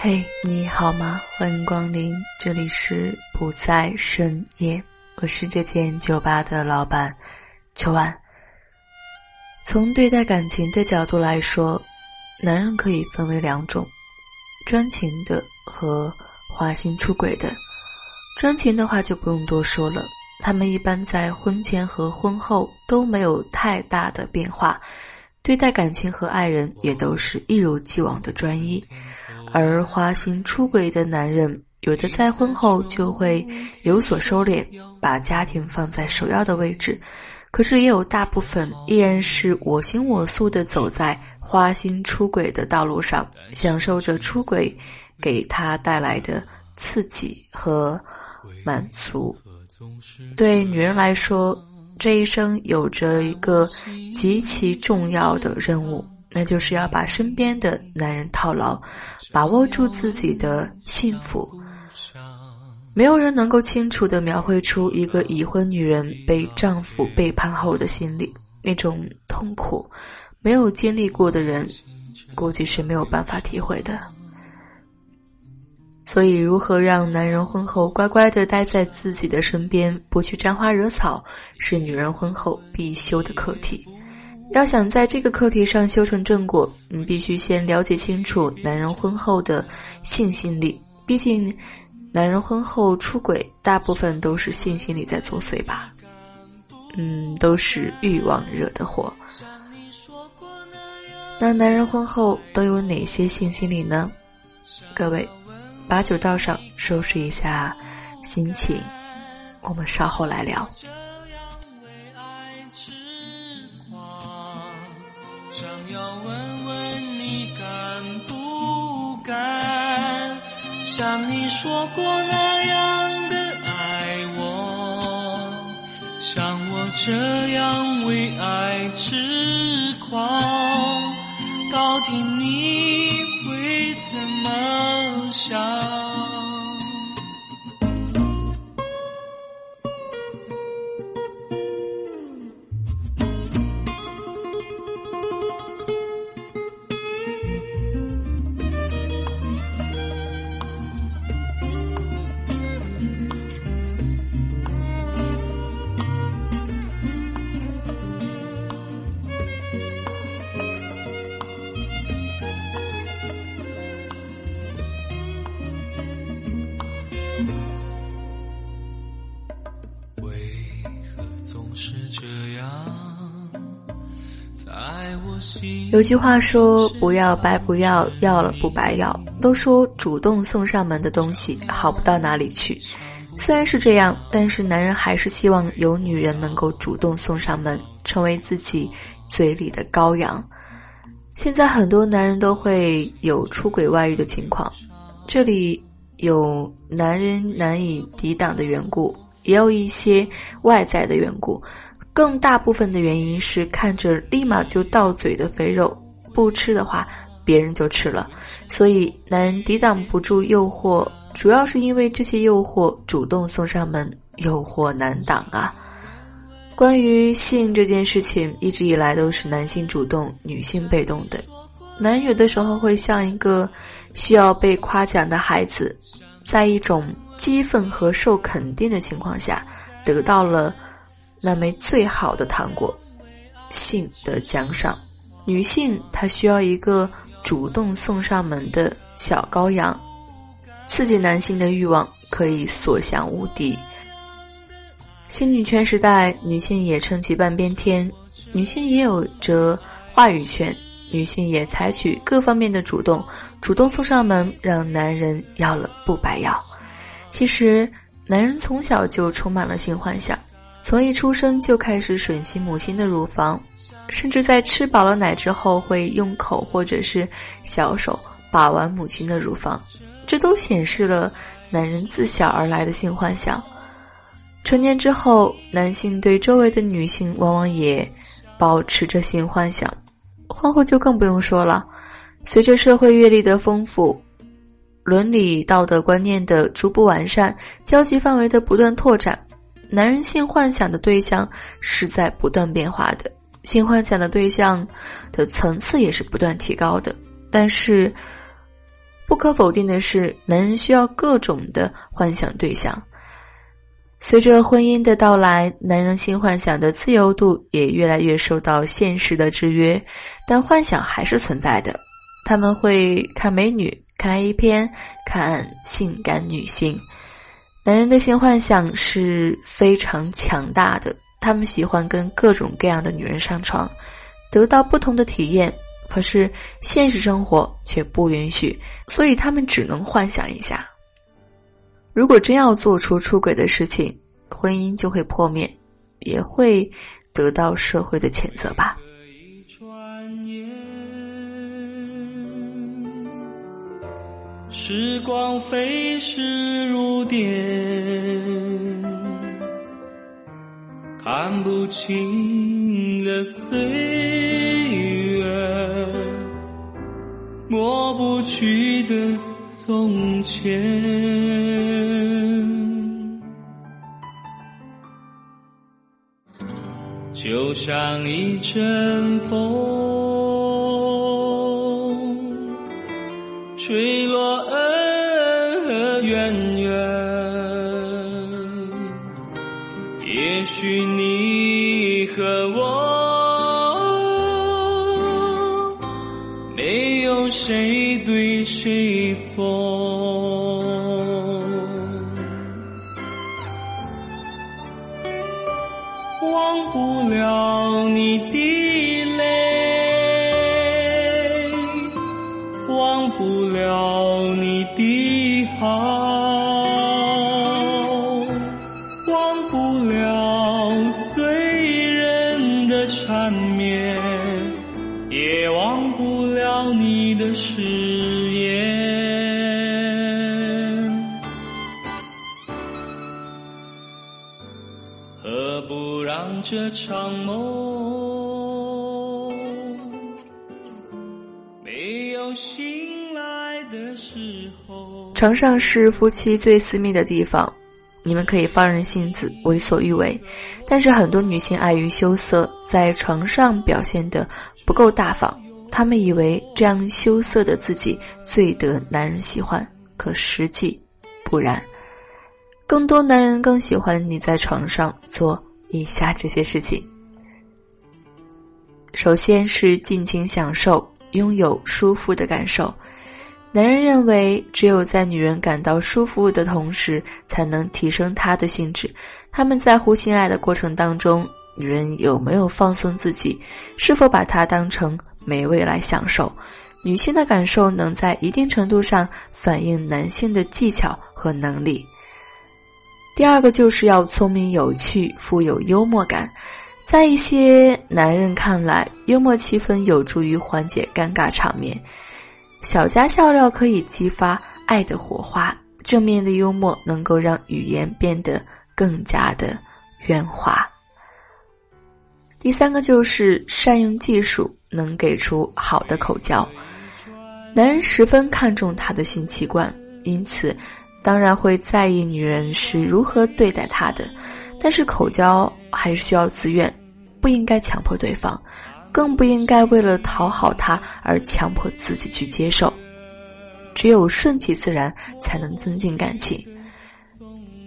嘿，你好吗？欢迎光临，这里是不在深夜，我是这间酒吧的老板秋晚。从对待感情的角度来说，男人可以分为两种：专情的和花心出轨的。专情的话就不用多说了，他们一般在婚前和婚后都没有太大的变化。对待感情和爱人也都是一如既往的专一，而花心出轨的男人，有的在婚后就会有所收敛，把家庭放在首要的位置；可是也有大部分依然是我行我素的走在花心出轨的道路上，享受着出轨给他带来的刺激和满足。对女人来说。这一生有着一个极其重要的任务，那就是要把身边的男人套牢，把握住自己的幸福。没有人能够清楚地描绘出一个已婚女人被丈夫背叛后的心理，那种痛苦，没有经历过的人，估计是没有办法体会的。所以，如何让男人婚后乖乖的待在自己的身边，不去沾花惹草，是女人婚后必修的课题。要想在这个课题上修成正果，你必须先了解清楚男人婚后的性心理。毕竟，男人婚后出轨，大部分都是性心理在作祟吧？嗯，都是欲望惹的祸。那男人婚后都有哪些性心理呢？各位。把酒倒上，收拾一下心情，我们稍后来聊。问问你敢不敢，像你说过那样的爱我，像我这样为爱痴狂，到底你会怎么想？有句话说：“不要白不要，要了不白要。”都说主动送上门的东西好不到哪里去。虽然是这样，但是男人还是希望有女人能够主动送上门，成为自己嘴里的羔羊。现在很多男人都会有出轨外遇的情况，这里有男人难以抵挡的缘故，也有一些外在的缘故。更大部分的原因是看着立马就到嘴的肥肉，不吃的话别人就吃了，所以男人抵挡不住诱惑，主要是因为这些诱惑主动送上门，诱惑难挡啊。关于性这件事情，一直以来都是男性主动，女性被动的。男人有的时候会像一个需要被夸奖的孩子，在一种激愤和受肯定的情况下，得到了。那枚最好的糖果，性的奖赏。女性她需要一个主动送上门的小羔羊，刺激男性的欲望可以所向无敌。新女权时代，女性也撑起半边天，女性也有着话语权，女性也采取各方面的主动，主动送上门，让男人要了不白要。其实，男人从小就充满了性幻想。从一出生就开始吮吸母亲的乳房，甚至在吃饱了奶之后会用口或者是小手把玩母亲的乳房，这都显示了男人自小而来的性幻想。成年之后，男性对周围的女性往往也保持着性幻想，婚后就更不用说了。随着社会阅历的丰富，伦理道德观念的逐步完善，交际范围的不断拓展。男人性幻想的对象是在不断变化的，性幻想的对象的层次也是不断提高的。但是，不可否定的是，男人需要各种的幻想对象。随着婚姻的到来，男人性幻想的自由度也越来越受到现实的制约，但幻想还是存在的。他们会看美女，看 A 片，看性感女性。男人的性幻想是非常强大的，他们喜欢跟各种各样的女人上床，得到不同的体验。可是现实生活却不允许，所以他们只能幻想一下。如果真要做出出轨的事情，婚姻就会破灭，也会得到社会的谴责吧。时光飞逝如电，看不清的岁月，抹不去的从前，就像一阵风。吹也许你和我没有谁对谁错，这场梦没有醒来的时候。床上是夫妻最私密的地方，你们可以放任性子，为所欲为。但是很多女性碍于羞涩，在床上表现的不够大方，他们以为这样羞涩的自己最得男人喜欢，可实际不然。更多男人更喜欢你在床上做。以下这些事情，首先是尽情享受，拥有舒服的感受。男人认为，只有在女人感到舒服的同时，才能提升她的兴致。他们在乎性爱的过程当中，女人有没有放松自己，是否把它当成美味来享受。女性的感受能在一定程度上反映男性的技巧和能力。第二个就是要聪明有趣，富有幽默感。在一些男人看来，幽默气氛有助于缓解尴尬场面。小家笑料可以激发爱的火花，正面的幽默能够让语言变得更加的圆滑。第三个就是善用技术，能给出好的口交。男人十分看重他的性器官，因此。当然会在意女人是如何对待他的，但是口交还是需要自愿，不应该强迫对方，更不应该为了讨好他而强迫自己去接受。只有顺其自然，才能增进感情。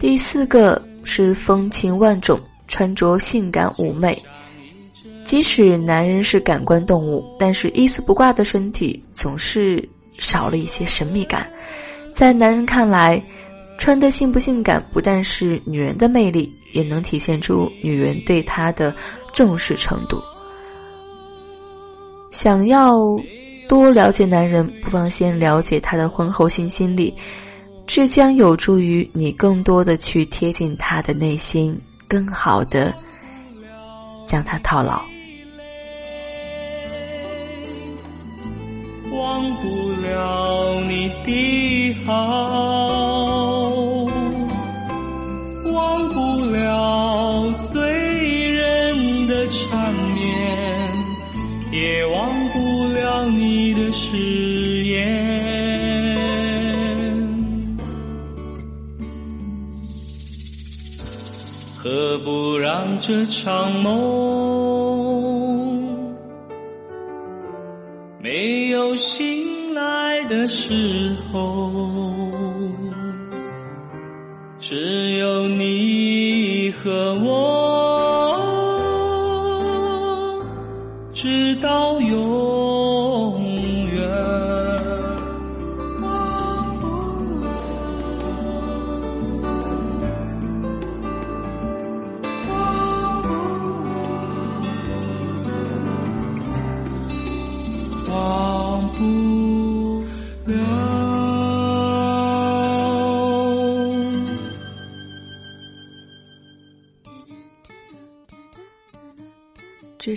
第四个是风情万种，穿着性感妩媚。即使男人是感官动物，但是一丝不挂的身体总是少了一些神秘感。在男人看来，穿的性不性感不但是女人的魅力，也能体现出女人对他的重视程度。想要多了解男人，不妨先了解他的婚后性心理，这将有助于你更多的去贴近他的内心，更好的将他套牢。忘不了你的好，忘不了醉人的缠绵，也忘不了你的誓言。何不让这场梦？时候，只有你和我，直到永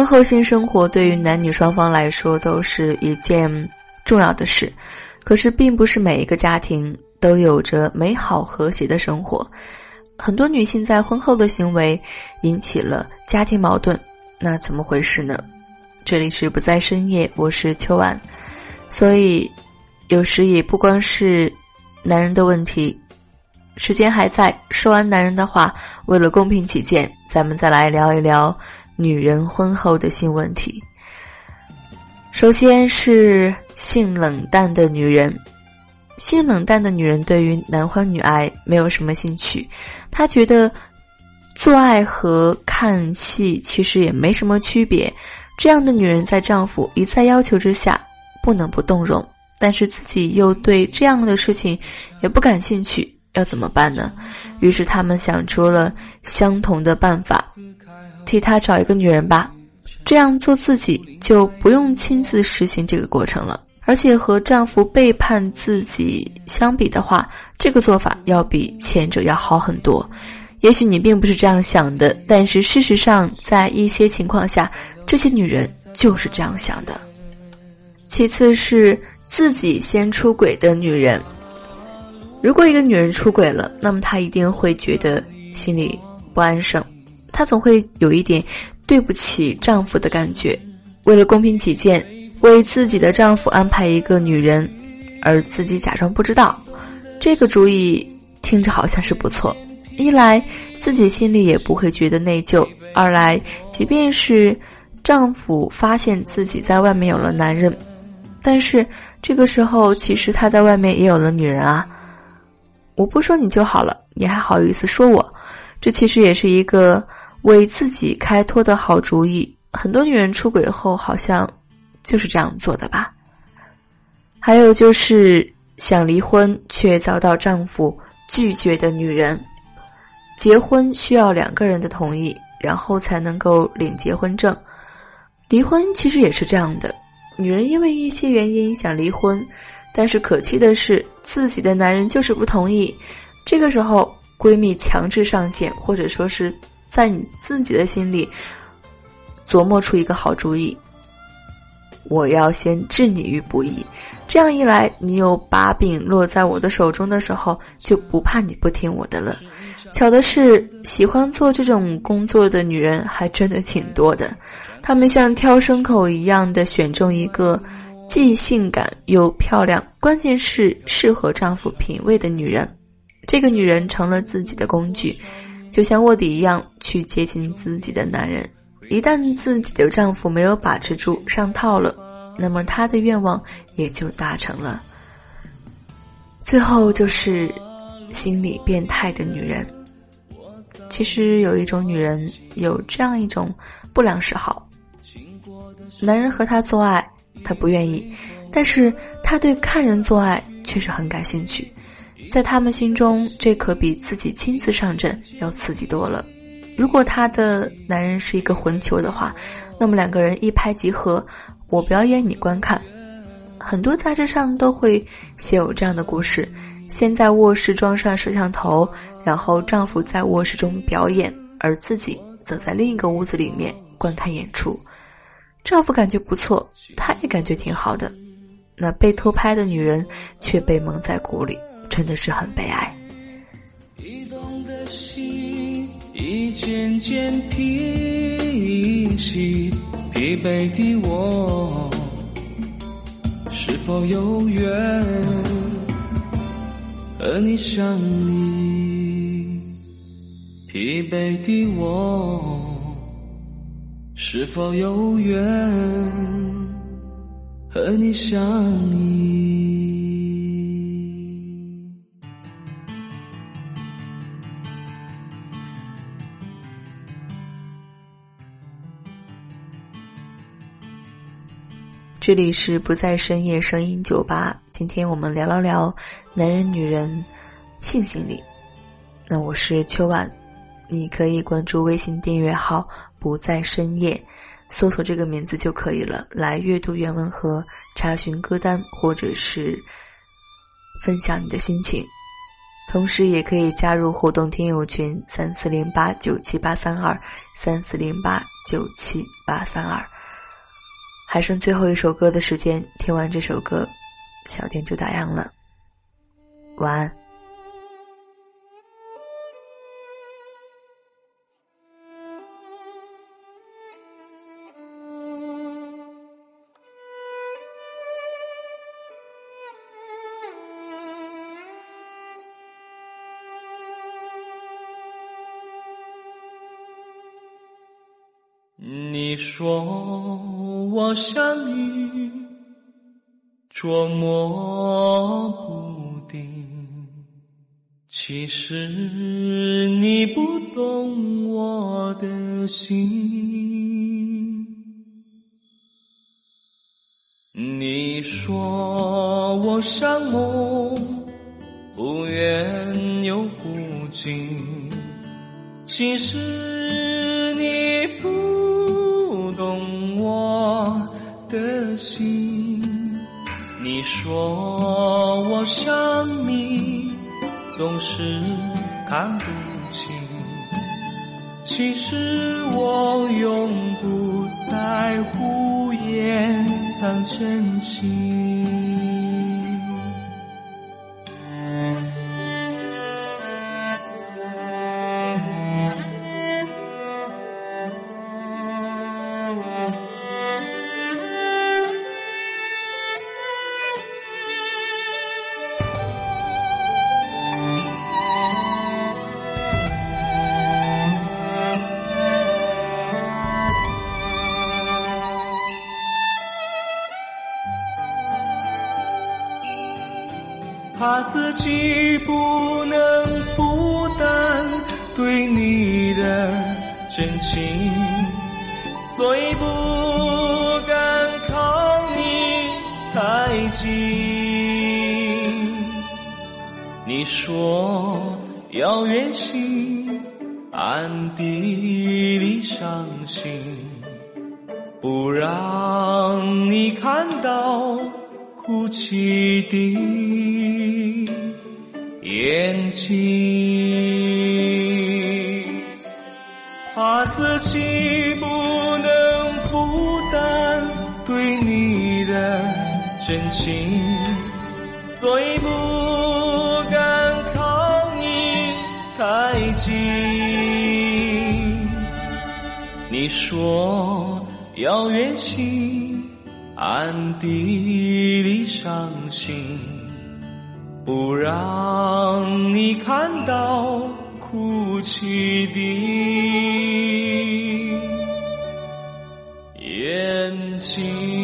婚后性生活对于男女双方来说都是一件重要的事，可是并不是每一个家庭都有着美好和谐的生活。很多女性在婚后的行为引起了家庭矛盾，那怎么回事呢？这里是不在深夜，我是秋晚，所以有时也不光是男人的问题。时间还在，说完男人的话，为了公平起见，咱们再来聊一聊。女人婚后的性问题，首先是性冷淡的女人。性冷淡的女人对于男欢女爱没有什么兴趣，她觉得做爱和看戏其实也没什么区别。这样的女人在丈夫一再要求之下，不能不动容，但是自己又对这样的事情也不感兴趣，要怎么办呢？于是他们想出了相同的办法。替他找一个女人吧，这样做自己就不用亲自实行这个过程了。而且和丈夫背叛自己相比的话，这个做法要比前者要好很多。也许你并不是这样想的，但是事实上，在一些情况下，这些女人就是这样想的。其次是自己先出轨的女人。如果一个女人出轨了，那么她一定会觉得心里不安生。她总会有一点对不起丈夫的感觉，为了公平起见，为自己的丈夫安排一个女人，而自己假装不知道。这个主意听着好像是不错，一来自己心里也不会觉得内疚，二来即便是丈夫发现自己在外面有了男人，但是这个时候其实他在外面也有了女人啊。我不说你就好了，你还好意思说我？这其实也是一个为自己开脱的好主意。很多女人出轨后好像就是这样做的吧。还有就是想离婚却遭到丈夫拒绝的女人。结婚需要两个人的同意，然后才能够领结婚证。离婚其实也是这样的，女人因为一些原因想离婚，但是可气的是自己的男人就是不同意。这个时候。闺蜜强制上线，或者说是在你自己的心里琢磨出一个好主意。我要先置你于不义，这样一来，你有把柄落在我的手中的时候，就不怕你不听我的了。巧的是，喜欢做这种工作的女人还真的挺多的，她们像挑牲口一样的选中一个既性感又漂亮，关键是适合丈夫品味的女人。这个女人成了自己的工具，就像卧底一样去接近自己的男人。一旦自己的丈夫没有把持住，上套了，那么他的愿望也就达成了。最后就是心理变态的女人。其实有一种女人有这样一种不良嗜好：男人和她做爱，她不愿意，但是她对看人做爱却是很感兴趣。在他们心中，这可比自己亲自上阵要刺激多了。如果她的男人是一个混球的话，那么两个人一拍即合，我表演你观看。很多杂志上都会写有这样的故事：先在卧室装上摄像头，然后丈夫在卧室中表演，而自己则在另一个屋子里面观看演出。丈夫感觉不错，他也感觉挺好的。那被偷拍的女人却被蒙在鼓里，真的是很悲哀。激动的心已渐渐平息，疲惫的我。是否有缘和你相依？疲惫的我，是否有缘和你相依？这里是不在深夜声音酒吧，今天我们聊聊聊男人女人性心理。那我是秋晚，你可以关注微信订阅号“不在深夜”，搜索这个名字就可以了，来阅读原文和查询歌单，或者是分享你的心情。同时，也可以加入互动听友群三四零八九七八三二三四零八九七八三二。还剩最后一首歌的时间，听完这首歌，小店就打烊了。晚安。你说我像雨，捉摸不定。其实你不懂我的心。你说我像梦，不远又不近。其实心，你说我像谜，总是看不清。其实我永不在乎掩藏真情。自己不能负担对你的真情，所以不敢靠你太近。你说要远行，暗地里伤心，不让你看到。哭泣的眼睛，怕自己不能负担对你的真情，所以不敢靠你太近。你说要远行。暗地里伤心，不让你看到哭泣的眼睛。